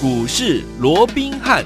股市罗宾汉。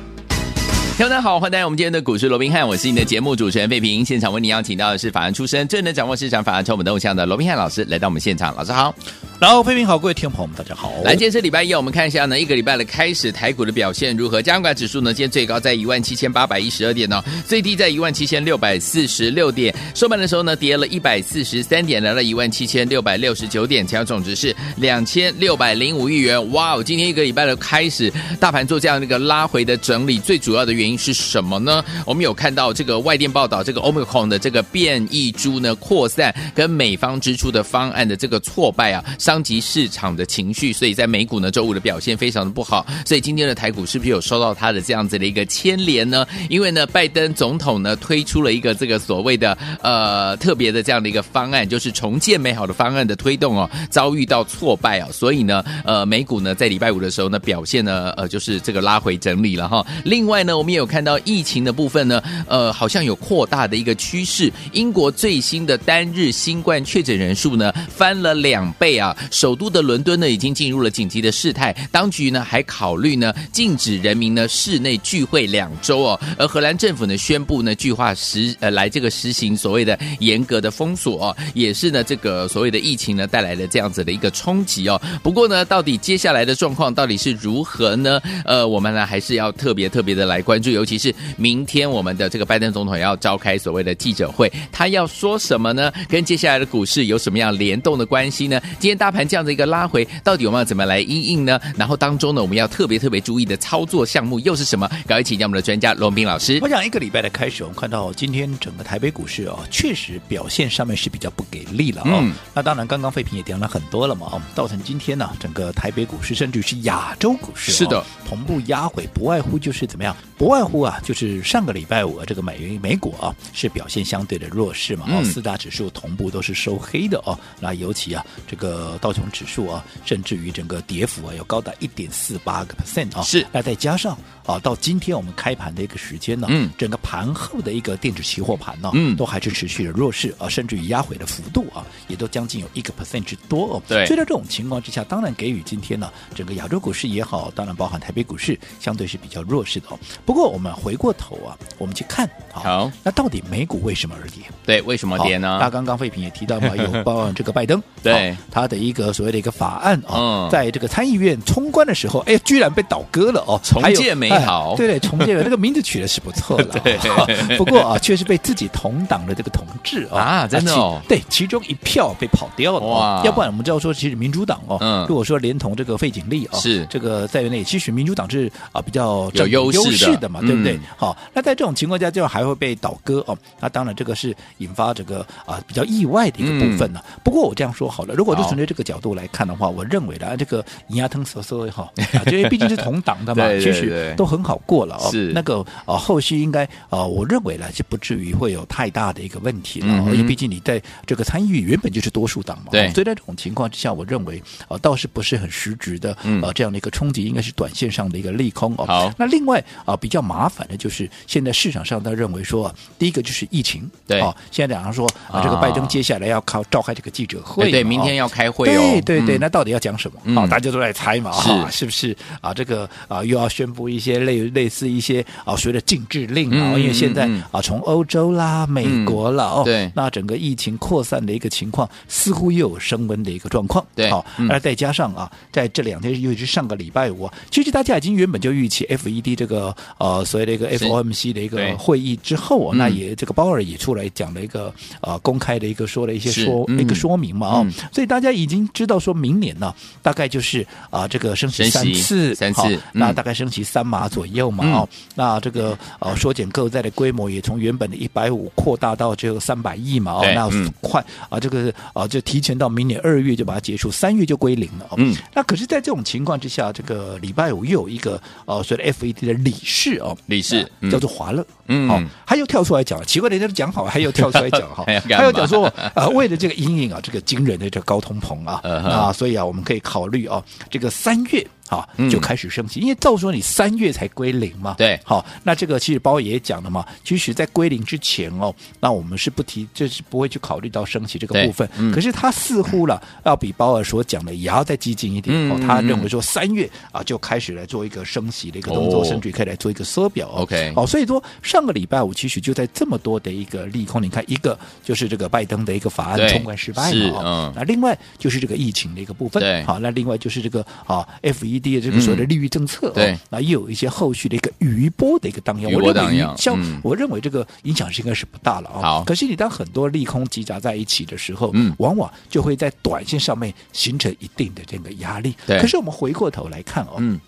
大家好，欢迎来到我们今天的股市罗宾汉，我是你的节目主持人费平。现场为你邀请到的是法案出身、最能掌握市场法案筹码动向的罗宾汉老师，来到我们现场。老师好，然后费平好，各位听众朋友们大家好。来，今天是礼拜一，我们看一下呢，一个礼拜的开始，台股的表现如何？加权指数呢，今天最高在一万七千八百一十二点哦，最低在一万七千六百四十六点，收盘的时候呢，跌了一百四十三点，来到一万七千六百六十九点，成交总值是两千六百零五亿元。哇哦，今天一个礼拜的开始，大盘做这样的一个拉回的整理，最主要的原因是什么呢？我们有看到这个外电报道，这个 Omicron 的这个变异株呢扩散，跟美方支出的方案的这个挫败啊，上伤及市场的情绪，所以在美股呢周五的表现非常的不好。所以今天的台股是不是有受到它的这样子的一个牵连呢？因为呢，拜登总统呢推出了一个这个所谓的呃特别的这样的一个方案，就是重建美好的方案的推动哦，遭遇到挫败啊，所以呢，呃，美股呢在礼拜五的时候呢表现呢呃就是这个拉回整理了哈。另外呢，我们也有看到疫。情的部分呢，呃，好像有扩大的一个趋势。英国最新的单日新冠确诊人数呢，翻了两倍啊！首都的伦敦呢，已经进入了紧急的事态。当局呢，还考虑呢，禁止人民呢室内聚会两周哦。而荷兰政府呢，宣布呢，计划实呃来这个实行所谓的严格的封锁哦，也是呢，这个所谓的疫情呢带来的这样子的一个冲击哦。不过呢，到底接下来的状况到底是如何呢？呃，我们呢还是要特别特别的来关注，尤其是。明天我们的这个拜登总统要召开所谓的记者会，他要说什么呢？跟接下来的股市有什么样联动的关系呢？今天大盘这样的一个拉回，到底我们要怎么来因应呢？然后当中呢，我们要特别特别注意的操作项目又是什么？赶快请教我们的专家罗斌老师。我想一个礼拜的开始，我们看到今天整个台北股市啊、哦，确实表现上面是比较不给力了。嗯、那当然，刚刚废品也讲了很多了嘛，哦，造成今天呢、啊，整个台北股市甚至是亚洲股市、哦、是的同步压回，不外乎就是怎么样？不外乎啊，就是上个礼拜五这个美元美股啊是表现相对的弱势嘛，哦，四大指数同步都是收黑的哦。那尤其啊，这个道琼指数啊，甚至于整个跌幅啊，有高达一点四八个 percent 啊。是，那再加上啊，到今天我们开盘的一个时间呢，嗯，整个盘后的一个电子期货盘呢，嗯，都还是持续的弱势啊，甚至于压回的幅度啊，也都将近有一个 percent 之多哦。对，所以在这种情况之下，当然给予今天呢，整个亚洲股市也好，当然包含台北股市，相对是比较弱势的哦。不过我们回过头啊，我们去看好，那到底美股为什么而跌？对，为什么跌呢？那刚刚废品也提到嘛，有包含这个拜登 对他的一个所谓的一个法案啊，在这个参议院冲关的时候，哎，居然被倒戈了哦。重建美好，对对，重建这个名字取的是不错的。对，不过啊，却是被自己同党的这个同志啊，真的哦，对，其中一票被跑掉了。哇，要不然我们知道说，其实民主党哦，嗯，如果说连同这个费景丽啊，是这个在内，其实民主党是啊比较有优势的嘛，对不对？好，那在这种情况下，就还会被倒戈哦。那当然，这个是引发这个啊比较意外的一个部分呢。不过我这样说好了，如果就从这个角度来看的话，我认为呢，这个尼亚腾所说也好，因为毕竟是同党的嘛，其实都很好过了哦。是那个啊，后续应该啊，我认为呢是不至于会有太大的一个问题了。因为毕竟你在这个参议院原本就是多数党嘛，对。所以在这种情况之下，我认为啊倒是不是很实质的啊这样的一个冲击，应该是短线上的一个利空哦。好，那另外啊比较麻烦的就是现在市场上他认为说，第一个就是疫情，对哦，现在讲上说啊，这个拜登接下来要靠召开这个记者会，对，明天要开会哦，对对对，那到底要讲什么？哦，大家都在猜嘛，啊，是不是？啊？这个啊，又要宣布一些类类似一些啊，所谓的禁制令啊，因为现在啊，从欧洲啦、美国啦，哦，对，那整个疫情扩散的一个情况，似乎又有升温的一个状况，对，好，那再加上啊，在这两天，尤其是上个礼拜五，其实大家已经原本就预期 FED 这个呃所谓的一个 FOMC 的一个会议之后，那也这个鲍尔也出来讲了一个呃公开的一个说了一些说一个说明嘛啊，所以大家已经知道说明年呢，大概就是啊这个升息三次，三次，那大概升息三码左右嘛哦，那这个呃缩减购债的规模也从原本的一百五扩大到这个三百亿嘛哦，那快啊这个啊就提前到明年二月就把它结束，三月就归零了嗯，那可是，在这种情况之下，这个礼拜五又有一个呃所谓的 FED 的理事哦，理事叫做华勒。嗯，好，他又跳出来讲，奇怪，人家都讲好，还又跳出来讲哈，他又讲说啊，为了这个阴影啊，这个惊人的这个高通膨啊，啊，所以啊，我们可以考虑啊，这个三月。好就开始升息，嗯、因为照说你三月才归零嘛。对，好，那这个其实鲍也讲了嘛，其实，在归零之前哦，那我们是不提，就是不会去考虑到升息这个部分。嗯、可是他似乎了要比鲍尔所讲的也要再激进一点。哦、嗯，他认为说三月啊就开始来做一个升息的一个动作，哦、甚至可以来做一个缩表。OK，好，所以说上个礼拜五其实就在这么多的一个利空，你看一个就是这个拜登的一个法案冲关失败嘛，嗯，那另外就是这个疫情的一个部分，对，好，那另外就是这个啊 FED 的这个所谓的利率政策，嗯、对，那又有一些后续的一个余波的一个荡漾，我认为像、嗯、我认为这个影响是应该是不大了啊。好，可是你当很多利空积杂在一起的时候，嗯，往往就会在短线上面形成一定的这个压力。对，可是我们回过头来看哦，嗯。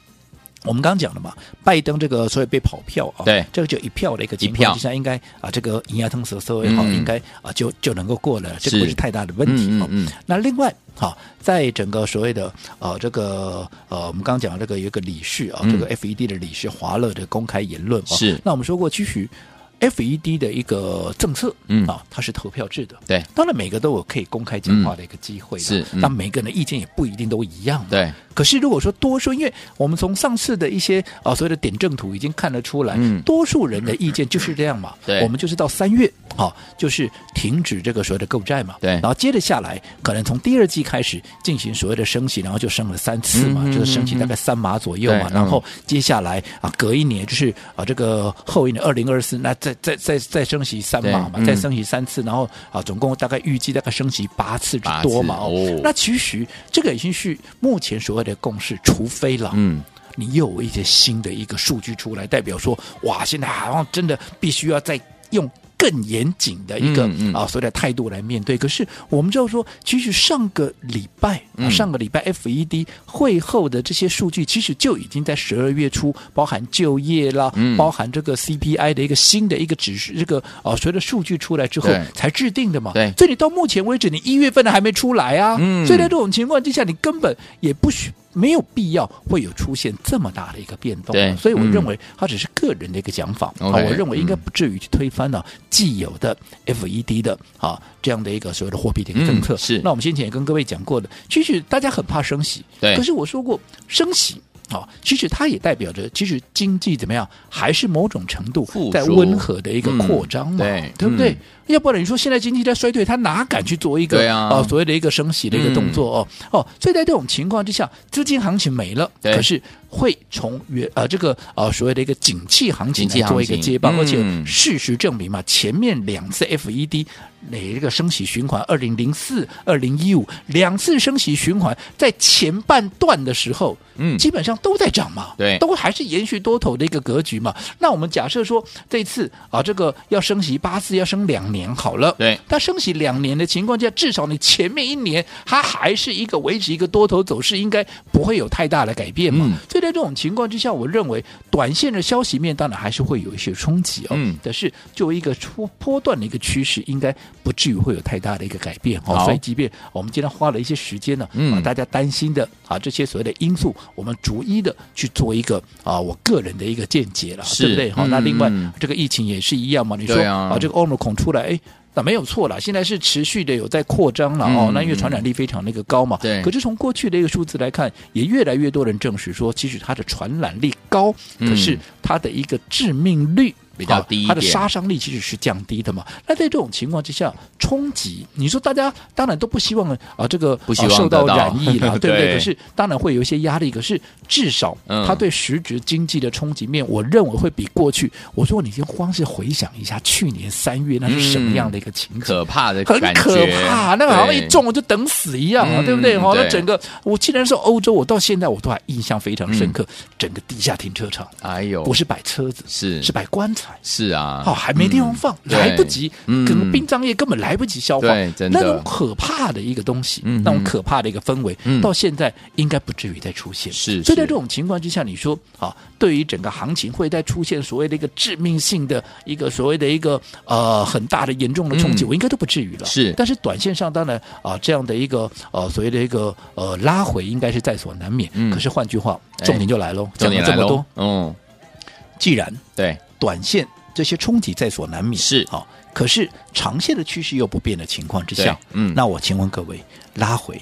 我们刚刚讲了嘛，拜登这个所以被跑票啊，对，这个就一票的一个情况之下，应该啊，这个银牙通蛇社会好，应该啊就就能够过了，这个不是太大的问题啊。嗯，那另外哈，在整个所谓的呃这个呃，我们刚刚讲这个有一个理事啊，这个 FED 的理事华勒的公开言论啊，是。那我们说过，其实 FED 的一个政策，嗯啊，它是投票制的，对。当然每个都有可以公开讲话的一个机会，是。但每个人的意见也不一定都一样，对。可是如果说多数，因为我们从上次的一些啊所谓的点阵图已经看得出来，嗯、多数人的意见就是这样嘛。对，我们就是到三月啊，就是停止这个所谓的购债嘛。对，然后接着下来，可能从第二季开始进行所谓的升息，然后就升了三次嘛，嗯、就是升息大概三码左右嘛。嗯、然后接下来啊，隔一年就是啊这个后一年二零二四，那再再再再升息三码嘛，嗯、再升息三次，然后啊总共大概预计大概升息八次之多嘛。哦，那其实这个已经是目前所谓的共识，除非了，嗯，你又有一些新的一个数据出来，代表说，哇，现在好像真的必须要再用。更严谨的一个、嗯嗯、啊，所谓的态度来面对。可是我们知道说，其实上个礼拜，嗯、上个礼拜 FED 会后的这些数据，其实就已经在十二月初，包含就业啦，嗯、包含这个 CPI 的一个新的一个指数，这个啊，随着数据出来之后才制定的嘛。对，所以你到目前为止，你一月份的还没出来啊。嗯，所以在这种情况之下，你根本也不需。没有必要会有出现这么大的一个变动，对，所以我认为他只是个人的一个讲法啊，嗯、我认为应该不至于去推翻了既有的 FED 的啊这样的一个所谓的货币的一个政策。嗯、是，那我们先前也跟各位讲过的，其实大家很怕升息，对，可是我说过升息。好，其实它也代表着，其实经济怎么样，还是某种程度在温和的一个扩张嘛，嗯、对，对不对？嗯、要不然你说现在经济在衰退，他哪敢去做一个啊、呃、所谓的一个升息的一个动作哦？嗯、哦，所以在这种情况之下，资金行情没了，可是会从原呃这个呃所谓的一个景气行情来做一个接棒，而且事实证明嘛，前面两次 FED。哪一个升息循环？二零零四、二零一五两次升息循环，在前半段的时候，嗯，基本上都在涨嘛，对，都还是延续多头的一个格局嘛。那我们假设说这次啊，这个要升息八次，要升两年好了，对，它升息两年的情况下，至少你前面一年它还是一个维持一个多头走势，应该不会有太大的改变嘛。嗯，所以在这种情况之下，我认为短线的消息面当然还是会有一些冲击哦，嗯，但是作为一个初波段的一个趋势，应该。不至于会有太大的一个改变哦，所以即便我们今天花了一些时间呢，啊，大家担心的啊这些所谓的因素，我们逐一的去做一个啊我个人的一个见解了，对不对？好，那另外这个疫情也是一样嘛，你说啊。这个欧姆孔出来，哎，那没有错了，现在是持续的有在扩张了哦，那因为传染力非常那个高嘛，对。可是从过去的一个数字来看，也越来越多人证实说，其实它的传染力高，可是它的一个致命率。比较低，它的杀伤力其实是降低的嘛。那在这种情况之下，冲击，你说大家当然都不希望啊，这个不希望受到染疫了，对不对？可是当然会有一些压力。可是至少它对实质经济的冲击面，我认为会比过去。我说你先光是回想一下去年三月那是什么样的一个情景，可怕的，很可怕。那个好像一中我就等死一样啊，对不对？哈，那整个我既然说欧洲，我到现在我都还印象非常深刻，整个地下停车场，哎呦，不是摆车子，是是摆棺材。是啊，哦，还没地方放，来不及，可能殡葬业根本来不及消化，那种可怕的一个东西，那种可怕的一个氛围，到现在应该不至于再出现。是，所以在这种情况之下，你说啊，对于整个行情会再出现所谓的一个致命性的一个所谓的一个呃很大的严重的冲击，我应该都不至于了。是，但是短线上当然啊，这样的一个呃所谓的一个呃拉回，应该是在所难免。可是换句话，重点就来喽，讲了这么多，嗯，既然对。短线这些冲击在所难免。是。好，可是长线的趋势又不变的情况之下，嗯，那我请问各位，拉回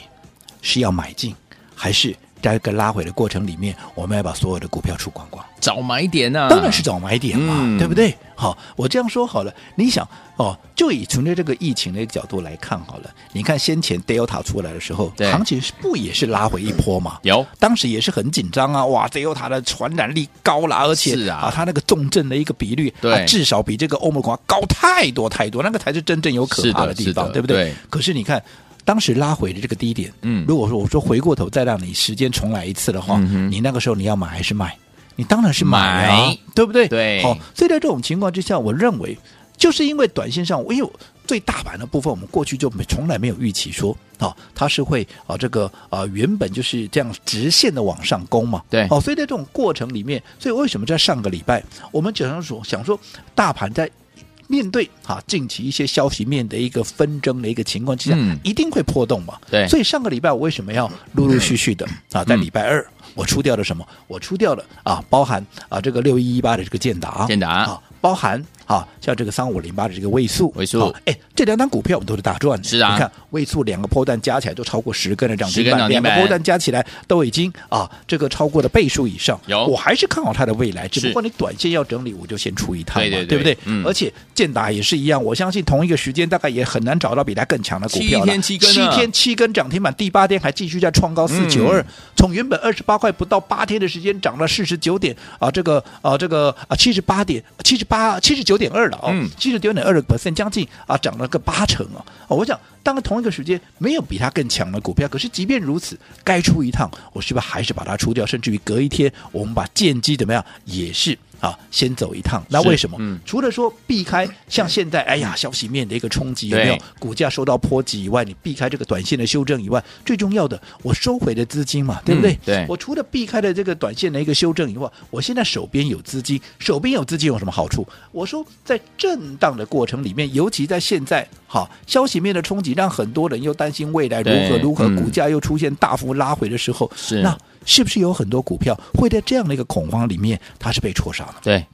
是要买进还是在一个拉回的过程里面，我们要把所有的股票出光光，找买点呢、啊？当然是找买点嘛，嗯、对不对？好，我这样说好了，你想哦，就以从这个疫情的角度来看好了，你看先前 Delta 出来的时候，行情是不也是拉回一波嘛？有，当时也是很紧张啊，哇，Delta 的传染力高了，而且啊，啊，它那个重症的一个比率，对、啊，至少比这个欧盟国高太多太多，那个才是真正有可怕的地方，对不对？对，可是你看。当时拉回的这个低点，嗯，如果说我说回过头再让你时间重来一次的话，嗯、你那个时候你要买还是卖？你当然是买啊，买对不对？对，好，所以在这种情况之下，我认为就是因为短线上，因为最大盘的部分，我们过去就没从来没有预期说哦，它是会啊这个啊原本就是这样直线的往上攻嘛，对，哦，所以在这种过程里面，所以为什么在上个礼拜，我们经常说想说大盘在。面对啊，近期一些消息面的一个纷争的一个情况之下，嗯、一定会破洞嘛。对，所以上个礼拜我为什么要陆陆续续的啊，在礼拜二我出掉了什么？我出掉了啊，包含啊这个六一一八的这个建达，建达啊，包含。啊，像这个三五零八的这个位数，位数，哎，这两档股票我们都是大赚的。是啊，你看位数两个波段加起来都超过十根的涨停板，两个波段加起来都已经啊，这个超过了倍数以上。有，我还是看好它的未来，只不过你短线要整理，我就先出一趟嘛，对不对？嗯。而且建达也是一样，我相信同一个时间大概也很难找到比它更强的股票了。七天七根，七天七根涨停板，第八天还继续在创高四九二，从原本二十八块不到八天的时间涨了四十九点啊，这个啊这个啊七十八点七十八七十九点二了哦。七十九点二的 percent，将近啊，涨了个八成啊！哦，我想，当同一个时间没有比它更强的股票，可是即便如此，该出一趟，我是不是还是把它出掉？甚至于隔一天，我们把建机怎么样，也是。啊，先走一趟，那为什么？嗯、除了说避开像现在，哎呀，消息面的一个冲击有没有？股价受到波及以外，你避开这个短线的修正以外，最重要的，我收回的资金嘛，对不对？嗯、对，我除了避开了这个短线的一个修正以外，我现在手边有资金，手边有资金有什么好处？我说，在震荡的过程里面，尤其在现在，好，消息面的冲击让很多人又担心未来如何如何，股价又出现大幅拉回的时候，是那。是不是有很多股票会在这样的一个恐慌里面，它是被戳杀的？对，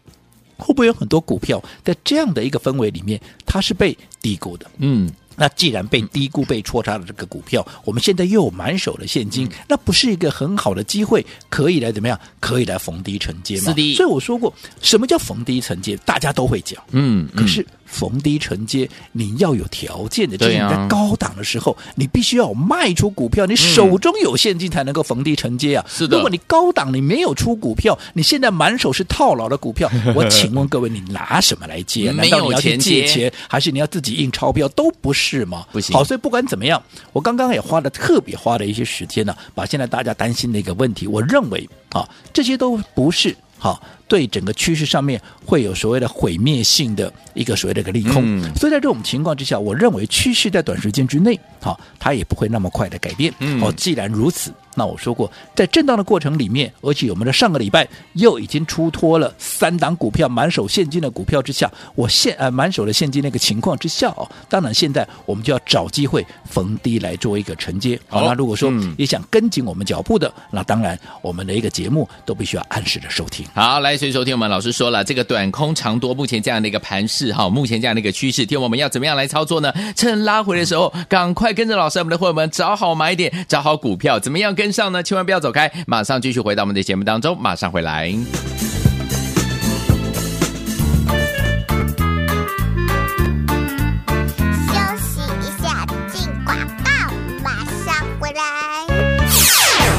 会不会有很多股票在这样的一个氛围里面，它是被低估的？嗯。那既然被低估、被戳杀的这个股票，我们现在又有满手的现金，那不是一个很好的机会，可以来怎么样？可以来逢低承接吗？是的。所以我说过，什么叫逢低承接？大家都会讲，嗯，可是逢低承接，你要有条件的，就是你在高档的时候，你必须要卖出股票，你手中有现金才能够逢低承接啊。是的。如果你高档你没有出股票，你现在满手是套牢的股票，我请问各位，你拿什么来接？难道你要去借钱，还是你要自己印钞票？都不是。是吗？不行。好，所以不管怎么样，我刚刚也花了特别花了一些时间呢，把现在大家担心的一个问题，我认为啊，这些都不是好。对整个趋势上面会有所谓的毁灭性的一个所谓的一个利空，嗯、所以在这种情况之下，我认为趋势在短时间之内，好，它也不会那么快的改变。嗯、哦，既然如此，那我说过，在震荡的过程里面，而且我们的上个礼拜又已经出脱了三档股票满手现金的股票之下，我现呃满手的现金那个情况之下哦，当然现在我们就要找机会逢低来做一个承接。好，那如果说也想跟紧我们脚步的，那当然我们的一个节目都必须要按时的收听。好，来。所以，收听我们老师说了，这个短空长多，目前这样的一个盘势，哈，目前这样的一个趋势，听我们要怎么样来操作呢？趁拉回的时候，赶快跟着老师，我们的伙伴们找好买点，找好股票，怎么样跟上呢？千万不要走开，马上继续回到我们的节目当中，马上回来。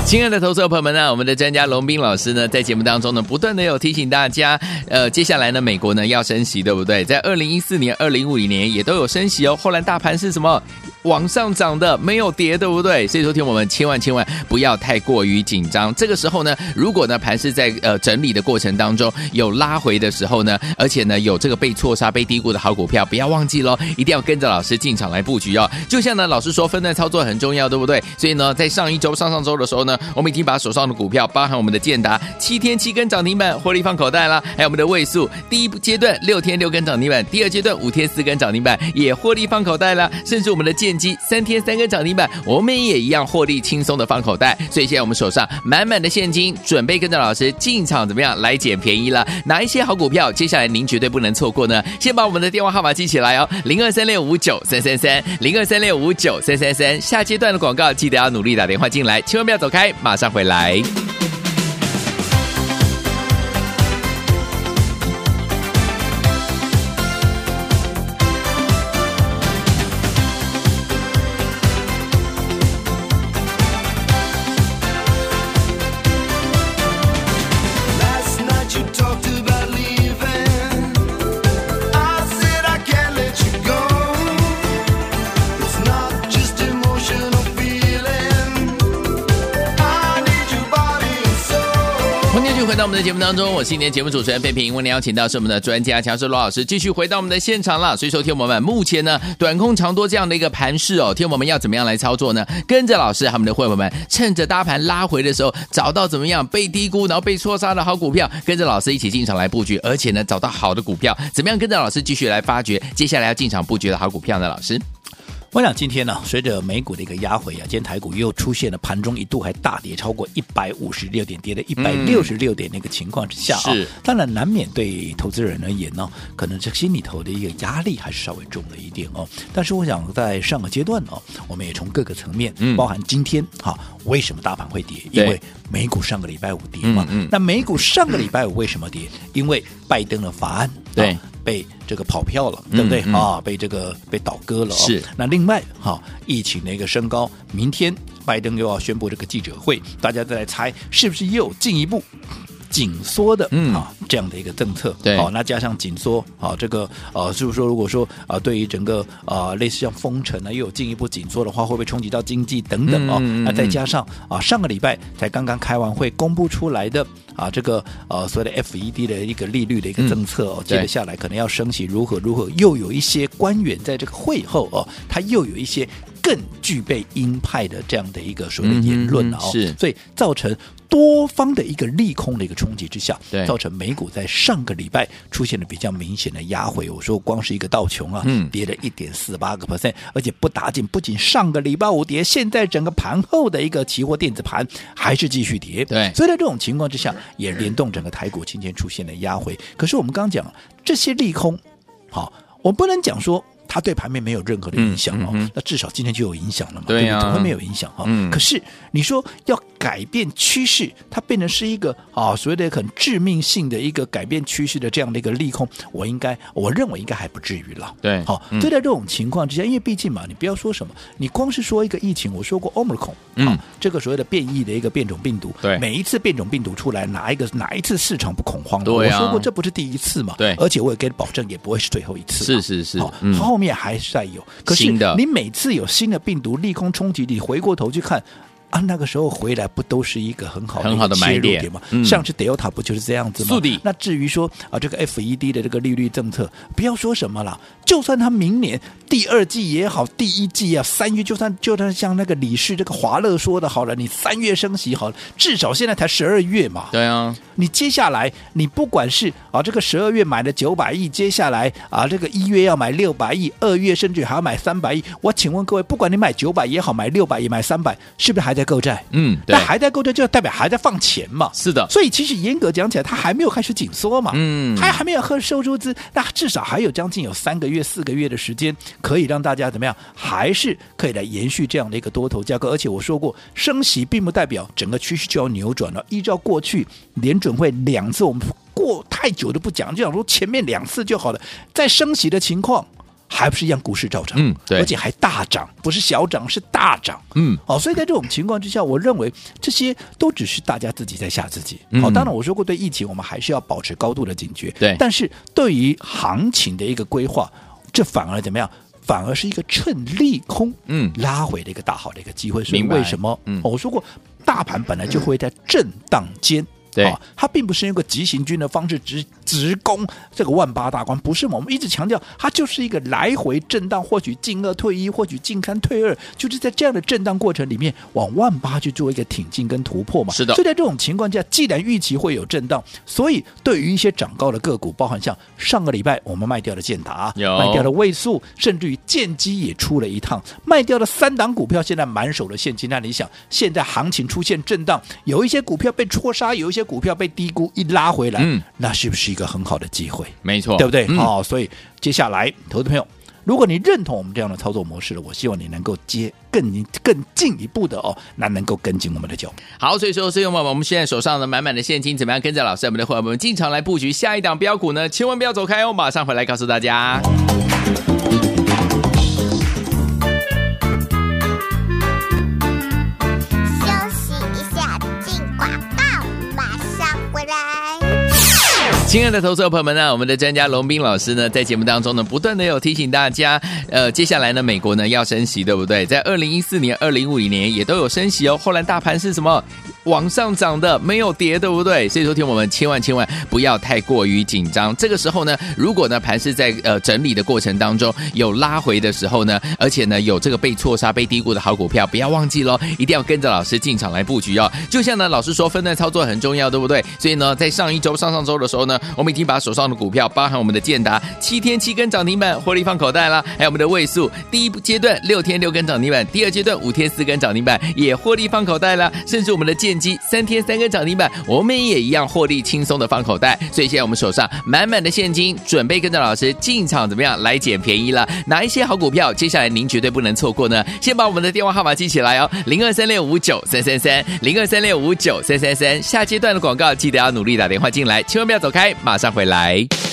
亲爱的投资者朋友们呢，我们的专家龙斌老师呢，在节目当中呢，不断的有提醒大家，呃，接下来呢，美国呢要升息，对不对？在二零一四年、二零五零年也都有升息哦。后来大盘是什么？往上涨的，没有跌，对不对？所以说，听我们千万千万不要太过于紧张。这个时候呢，如果呢盘是在呃整理的过程当中有拉回的时候呢，而且呢有这个被错杀、被低估的好股票，不要忘记喽，一定要跟着老师进场来布局哦。就像呢老师说，分段操作很重要，对不对？所以呢，在上一周、上上周的时候呢。我们已经把手上的股票，包含我们的建达七天七根涨停板获利放口袋了，还有我们的位数第一阶段六天六根涨停板，第二阶段五天四根涨停板也获利放口袋了，甚至我们的建机三天三根涨停板，我们也一样获利轻松的放口袋。所以现在我们手上满满的现金，准备跟着老师进场，怎么样来捡便宜了？哪一些好股票？接下来您绝对不能错过呢？先把我们的电话号码记起来哦，零二三六五九三三三，零二三六五九三三三。下阶段的广告记得要努力打电话进来，千万不要走开。马上回来。回到我们的节目当中，我是今天节目主持人费平。为您邀请到是我们的专家强势罗老师，继续回到我们的现场了。所以说，听我们目前呢，短空长多这样的一个盘势哦，听我们要怎么样来操作呢？跟着老师，他们的会员们，趁着大盘拉回的时候，找到怎么样被低估，然后被错杀的好股票，跟着老师一起进场来布局，而且呢，找到好的股票，怎么样跟着老师继续来发掘接下来要进场布局的好股票呢？老师。我想今天呢，随着美股的一个压回啊，今天台股又出现了盘中一度还大跌超过一百五十六点，跌了一百六十六点那个情况之下啊，是。当然难免对投资人而言呢，可能这心里头的一个压力还是稍微重了一点哦。但是我想在上个阶段呢，我们也从各个层面，包含今天哈，为什么大盘会跌？因为美股上个礼拜五跌嘛。那美股上个礼拜五为什么跌？因为拜登的法案对。被这个跑票了，对不对、啊？被这个被倒戈了、哦。是。那另外哈、啊，疫情的一个升高，明天拜登又要宣布这个记者会，大家再来猜是不是又进一步紧缩的啊？这样的一个政策。对。好、啊，那加上紧缩，啊，这个呃，就是说如果说啊，对于整个啊，类似像封城呢，又有进一步紧缩的话，会不会冲击到经济等等哦？嗯嗯嗯那再加上啊，上个礼拜才刚刚开完会，公布出来的。啊，这个呃，所谓的 FED 的一个利率的一个政策哦，嗯、接着下来可能要升息，如何如何，又有一些官员在这个会后哦，他又有一些更具备鹰派的这样的一个所谓的言论了哦，是，所以造成。多方的一个利空的一个冲击之下，对，造成美股在上个礼拜出现了比较明显的压回。我说光是一个道琼啊，嗯，跌了一点四八个 percent，而且不打紧，不仅上个礼拜五跌，现在整个盘后的一个期货电子盘还是继续跌。对，所以在这种情况之下，也联动整个台股今天出现了压回。可是我们刚刚讲这些利空，好，我不能讲说。它对盘面没有任何的影响哦，那至少今天就有影响了嘛？怎么会没有影响哈？嗯、可是你说要改变趋势，它变成是一个啊所谓的很致命性的一个改变趋势的这样的一个利空，我应该我认为应该还不至于了。对，好，就在这种情况之下，因为毕竟嘛，你不要说什么，你光是说一个疫情，我说过 Omicron，嗯，这个所谓的变异的一个变种病毒，对，每一次变种病毒出来，哪一个哪一次市场不恐慌？对、啊、我说过这不是第一次嘛？对，而且我也给你保证，也不会是最后一次。是是是，好，嗯后面还是在有，可是你每次有新的病毒利空冲击，你回过头去看。啊，那个时候回来不都是一个很好的很好的买点吗？嗯、上次 Delta 不就是这样子吗？的那至于说啊，这个 FED 的这个利率政策，不要说什么了，就算他明年第二季也好，第一季啊，三月就算就算像那个李氏这个华乐说的好了，你三月升息好了，至少现在才十二月嘛。对啊，你接下来你不管是啊这个十二月买了九百亿，接下来啊这个一月要买六百亿，二月甚至还要买三百亿，我请问各位，不管你买九百也好，买六百也买三百，是不是还在购债，嗯，对，那还在购债，就代表还在放钱嘛。是的，所以其实严格讲起来，它还没有开始紧缩嘛，嗯，还还没有开始收出资，那至少还有将近有三个月、四个月的时间，可以让大家怎么样，还是可以来延续这样的一个多头架构。而且我说过，升息并不代表整个趋势就要扭转了。依照过去联准会两次，我们过太久都不讲，就想说前面两次就好了，在升息的情况。还不是一样，股市照涨，嗯，对，而且还大涨，不是小涨，是大涨，嗯，好、哦，所以在这种情况之下，我认为这些都只是大家自己在吓自己。好、嗯哦，当然我说过，对疫情我们还是要保持高度的警觉，对。但是对于行情的一个规划，这反而怎么样？反而是一个趁利空，嗯，拉回的一个大好的一个机会。所以为什么？嗯、哦，我说过，大盘本来就会在震荡间。对、哦，它并不是用个急行军的方式直直攻这个万八大关，不是吗？我们一直强调，它就是一个来回震荡，或许进二退一，或许进三退二，就是在这样的震荡过程里面，往万八去做一个挺进跟突破嘛。是的。所以在这种情况下，既然预期会有震荡，所以对于一些涨高的个股，包含像上个礼拜我们卖掉的建达，卖掉的位数，甚至于建机也出了一趟，卖掉的三档股票现在满手的现金。那你想，现在行情出现震荡，有一些股票被戳杀，有一些。股票被低估一拉回来，嗯，那是不是一个很好的机会？没错，对不对？好、嗯哦，所以接下来，投资朋友，如果你认同我们这样的操作模式了，我希望你能够接更更进一步的哦，那能够跟进我们的脚步。好，所以说，所以我们我们现在手上的满满的现金，怎么样跟着老师我们的伙伴们进场来布局下一档标股呢？千万不要走开哦，马上回来告诉大家。亲爱的投资者朋友们呢，我们的专家龙斌老师呢，在节目当中呢，不断的有提醒大家，呃，接下来呢，美国呢要升息，对不对？在二零一四年、二零五零年也都有升息哦。后来大盘是什么？往上涨的，没有跌，对不对？所以说，听我们千万千万不要太过于紧张。这个时候呢，如果呢盘是在呃整理的过程当中有拉回的时候呢，而且呢有这个被错杀、被低估的好股票，不要忘记喽，一定要跟着老师进场来布局哦。就像呢老师说，分段操作很重要，对不对？所以呢，在上一周、上上周的时候呢。我们已经把手上的股票，包含我们的建达七天七根涨停板获利放口袋了，还有我们的位数第一阶段六天六根涨停板，第二阶段五天四根涨停板也获利放口袋了，甚至我们的建机三天三根涨停板，我们也一样获利轻松的放口袋。所以现在我们手上满满的现金，准备跟着老师进场，怎么样来捡便宜了？哪一些好股票？接下来您绝对不能错过呢！先把我们的电话号码记起来哦，零二三六五九三三三，零二三六五九三三三。下阶段的广告记得要努力打电话进来，千万不要走开。马上回来。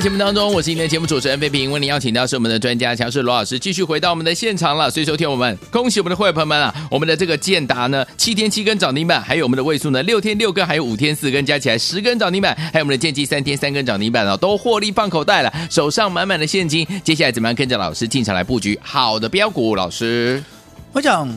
节目当中，我是今天的节目主持人费平。为您邀请到是我们的专家强势罗老师，继续回到我们的现场了。所以，收听我们，恭喜我们的会员朋友们啊！我们的这个建达呢，七天七根涨停板，还有我们的位数呢，六天六根，还有五天四根，加起来十根涨停板，还有我们的建机三天三根涨停板啊，都获利放口袋了，手上满满的现金。接下来怎么样跟着老师进场来布局好的标股？老师，我讲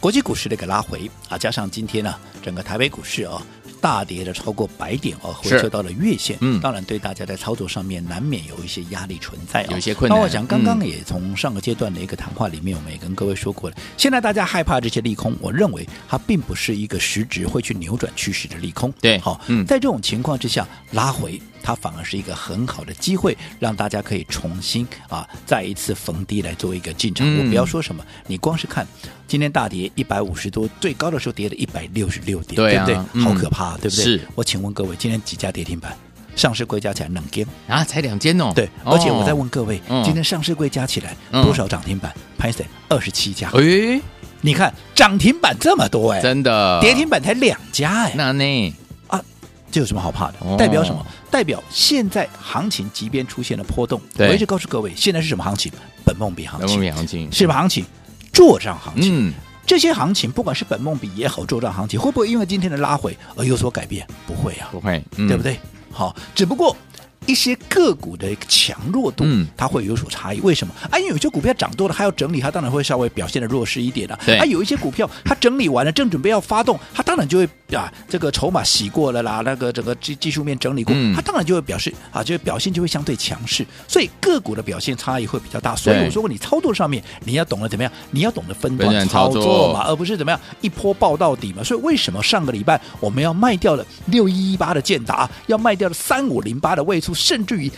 国际股市的一个拉回啊，加上今天呢、整个台北股市啊。大跌的超过百点哦，回撤到了月线。嗯，当然对大家在操作上面难免有一些压力存在，有些困难。那我想刚刚也从上个阶段的一个谈话里面，我们也跟各位说过了。现在大家害怕这些利空，我认为它并不是一个实质会去扭转趋势的利空。对，好，嗯，在这种情况之下拉回。它反而是一个很好的机会，让大家可以重新啊，再一次逢低来做一个进场。嗯、我不要说什么，你光是看今天大跌一百五十多，最高的时候跌了一百六十六点，对，啊、对不对？嗯、好可怕，对不对？是。我请问各位，今天几家跌停板？上市柜加起来两间啊，才两间哦。对，而且我再问各位，哦、今天上市柜加起来多少涨停板？拍谁、嗯？二十七家。哎，你看涨停板这么多哎，真的，跌停板才两家哎，那呢？这有什么好怕的？代表什么？代表现在行情即便出现了波动，我一直告诉各位，现在是什么行情？本梦比行情，本梦比行情是吧？行情，做账行情。嗯，这些行情不管是本梦比也好，做账行情，会不会因为今天的拉回而有所改变？不会啊，不会，嗯、对不对？好，只不过。一些个股的一个强弱度，它会有所差异。为什么？啊，因为有些股票涨多了，它要整理，它当然会稍微表现的弱势一点了。对。啊，有一些股票它整理完了，正准备要发动，它当然就会啊，这个筹码洗过了啦，那个整个技技术面整理过，它当然就会表示啊，就表现就会相对强势。所以个股的表现差异会比较大。所以我说过，你操作上面你要懂得怎么样，你要懂得分段操作嘛，而不是怎么样一波爆到底嘛。所以为什么上个礼拜我们要卖掉了六一一八的建达，要卖掉了三五零八的位数，甚至于。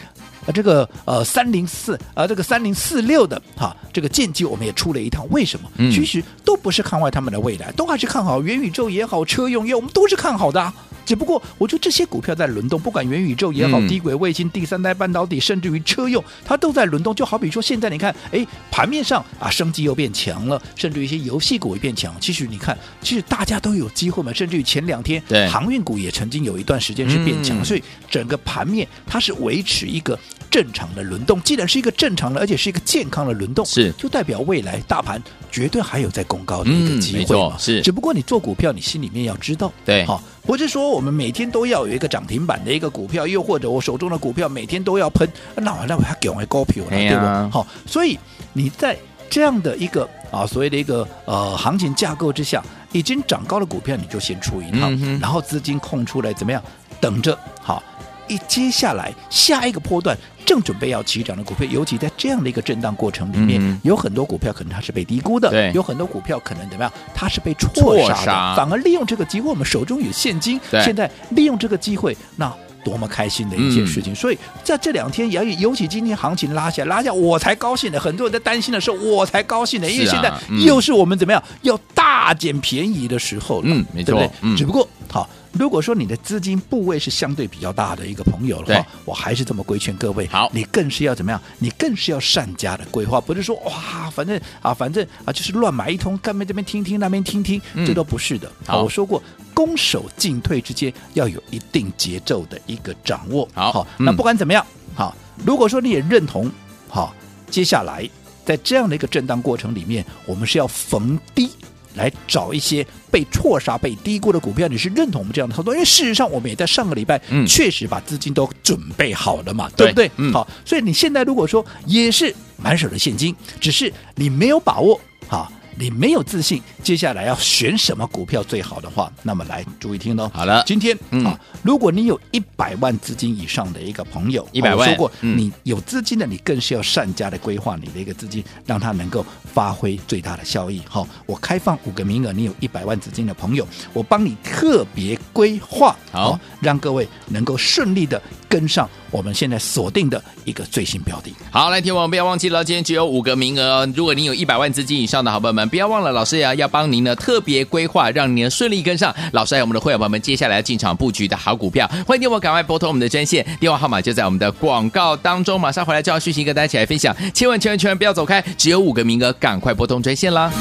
啊，这个呃三零四啊，这个三零四六的哈、啊，这个剑姬我们也出了一趟，为什么？其实都不是看坏他们的未来，都还是看好元宇宙也好，车用业我们都是看好的、啊。只不过我觉得这些股票在轮动，不管元宇宙也好，嗯、低轨卫星、第三代半导体，甚至于车用，它都在轮动。就好比说现在你看，哎，盘面上啊，升级又变强了，甚至于一些游戏股也变强。其实你看，其实大家都有机会嘛。甚至于前两天，对航运股也曾经有一段时间是变强，嗯、所以整个盘面它是维持一个正常的轮动。既然是一个正常的，而且是一个健康的轮动，是就代表未来大盘绝对还有在攻高的一个机会嘛。是，只不过你做股票，你心里面要知道，对，好。不是说我们每天都要有一个涨停板的一个股票，又或者我手中的股票每天都要喷，那我那我还给我高票了，对不？好，所以你在这样的一个啊所谓的一个呃行情架构之下，已经涨高的股票你就先出一套，嗯、然后资金空出来怎么样？等着好。一接下来下一个波段正准备要起涨的股票，尤其在这样的一个震荡过程里面，嗯、有很多股票可能它是被低估的，对，有很多股票可能怎么样，它是被错杀的，杀反而利用这个机会，我们手中有现金，对现在利用这个机会，那多么开心的一件事情！嗯、所以在这两天，尤尤其今天行情拉下，拉下我才高兴的，很多人在担心的时候，我才高兴的，因为现在又是我们怎么样要大捡便宜的时候了，嗯，没错，对不对？嗯、只不过好。如果说你的资金部位是相对比较大的一个朋友的话，我还是这么规劝各位，好，你更是要怎么样？你更是要善加的规划，不是说哇，反正啊，反正啊，就是乱买一通，干嘛这边听听，那边听听，嗯、这都不是的。好，我说过，攻守进退之间要有一定节奏的一个掌握。好，好嗯、那不管怎么样，好，如果说你也认同，好，接下来在这样的一个震荡过程里面，我们是要逢低。来找一些被错杀、被低估的股票，你是认同我们这样的操作？因为事实上，我们也在上个礼拜确实把资金都准备好了嘛，嗯、对不对？嗯、好，所以你现在如果说也是满手的现金，只是你没有把握，好。你没有自信，接下来要选什么股票最好的话，那么来注意听喽。好了，今天、嗯、啊，如果你有一百万资金以上的一个朋友，一百万，我说过，嗯、你有资金的，你更是要善加的规划你的一个资金，让它能够发挥最大的效益。好，我开放五个名额，你有一百万资金的朋友，我帮你特别规划，好，让各位能够顺利的。跟上我们现在锁定的一个最新标的。好，来，听我们不要忘记了，今天只有五个名额哦。如果你有一百万资金以上的好朋友们，不要忘了，老师呀要帮您呢特别规划，让您顺利跟上。老师还有我们的会员朋友们，接下来进场布局的好股票，欢迎听我赶快拨通我们的专线，电话号码就在我们的广告当中。马上回来就要续行跟大家一起来分享，千万千万千万不要走开，只有五个名额，赶快拨通专线啦。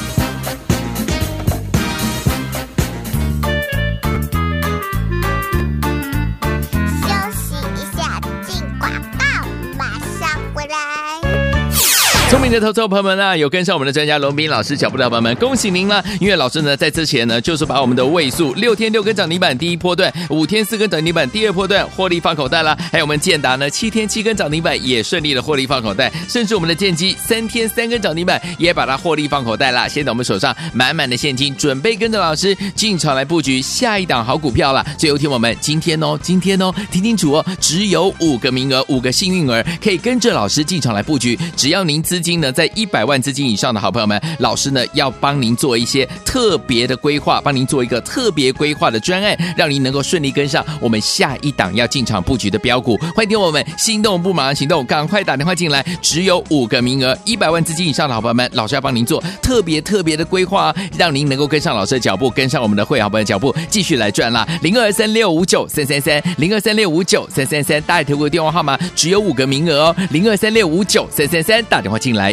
的投资朋友们啊，有跟上我们的专家龙斌老师脚步的朋友们，恭喜您了！因为老师呢，在之前呢，就是把我们的位数六天六根涨停板第一波段，五天四根涨停板第二波段获利放口袋了。还有我们建达呢，七天七根涨停板也顺利的获利放口袋，甚至我们的建机三天三根涨停板也把它获利放口袋了。现在我们手上满满的现金，准备跟着老师进场来布局下一档好股票了。最后听我们今天哦，今天哦，听清楚哦，只有五个名额，五个幸运儿可以跟着老师进场来布局，只要您资金呢，在一百万资金以上的好朋友们，老师呢要帮您做一些特别的规划，帮您做一个特别规划的专案，让您能够顺利跟上我们下一档要进场布局的标股。欢迎听我们心动不马上行动，赶快打电话进来，只有五个名额，一百万资金以上的好朋友们，老师要帮您做特别特别的规划，让您能够跟上老师的脚步，跟上我们的会好朋友的脚步，继续来赚啦。零二三六五九三三三，零二三六五九三三三，大爱投顾的电话号码只有五个名额哦，零二三六五九三三三，打电话进来。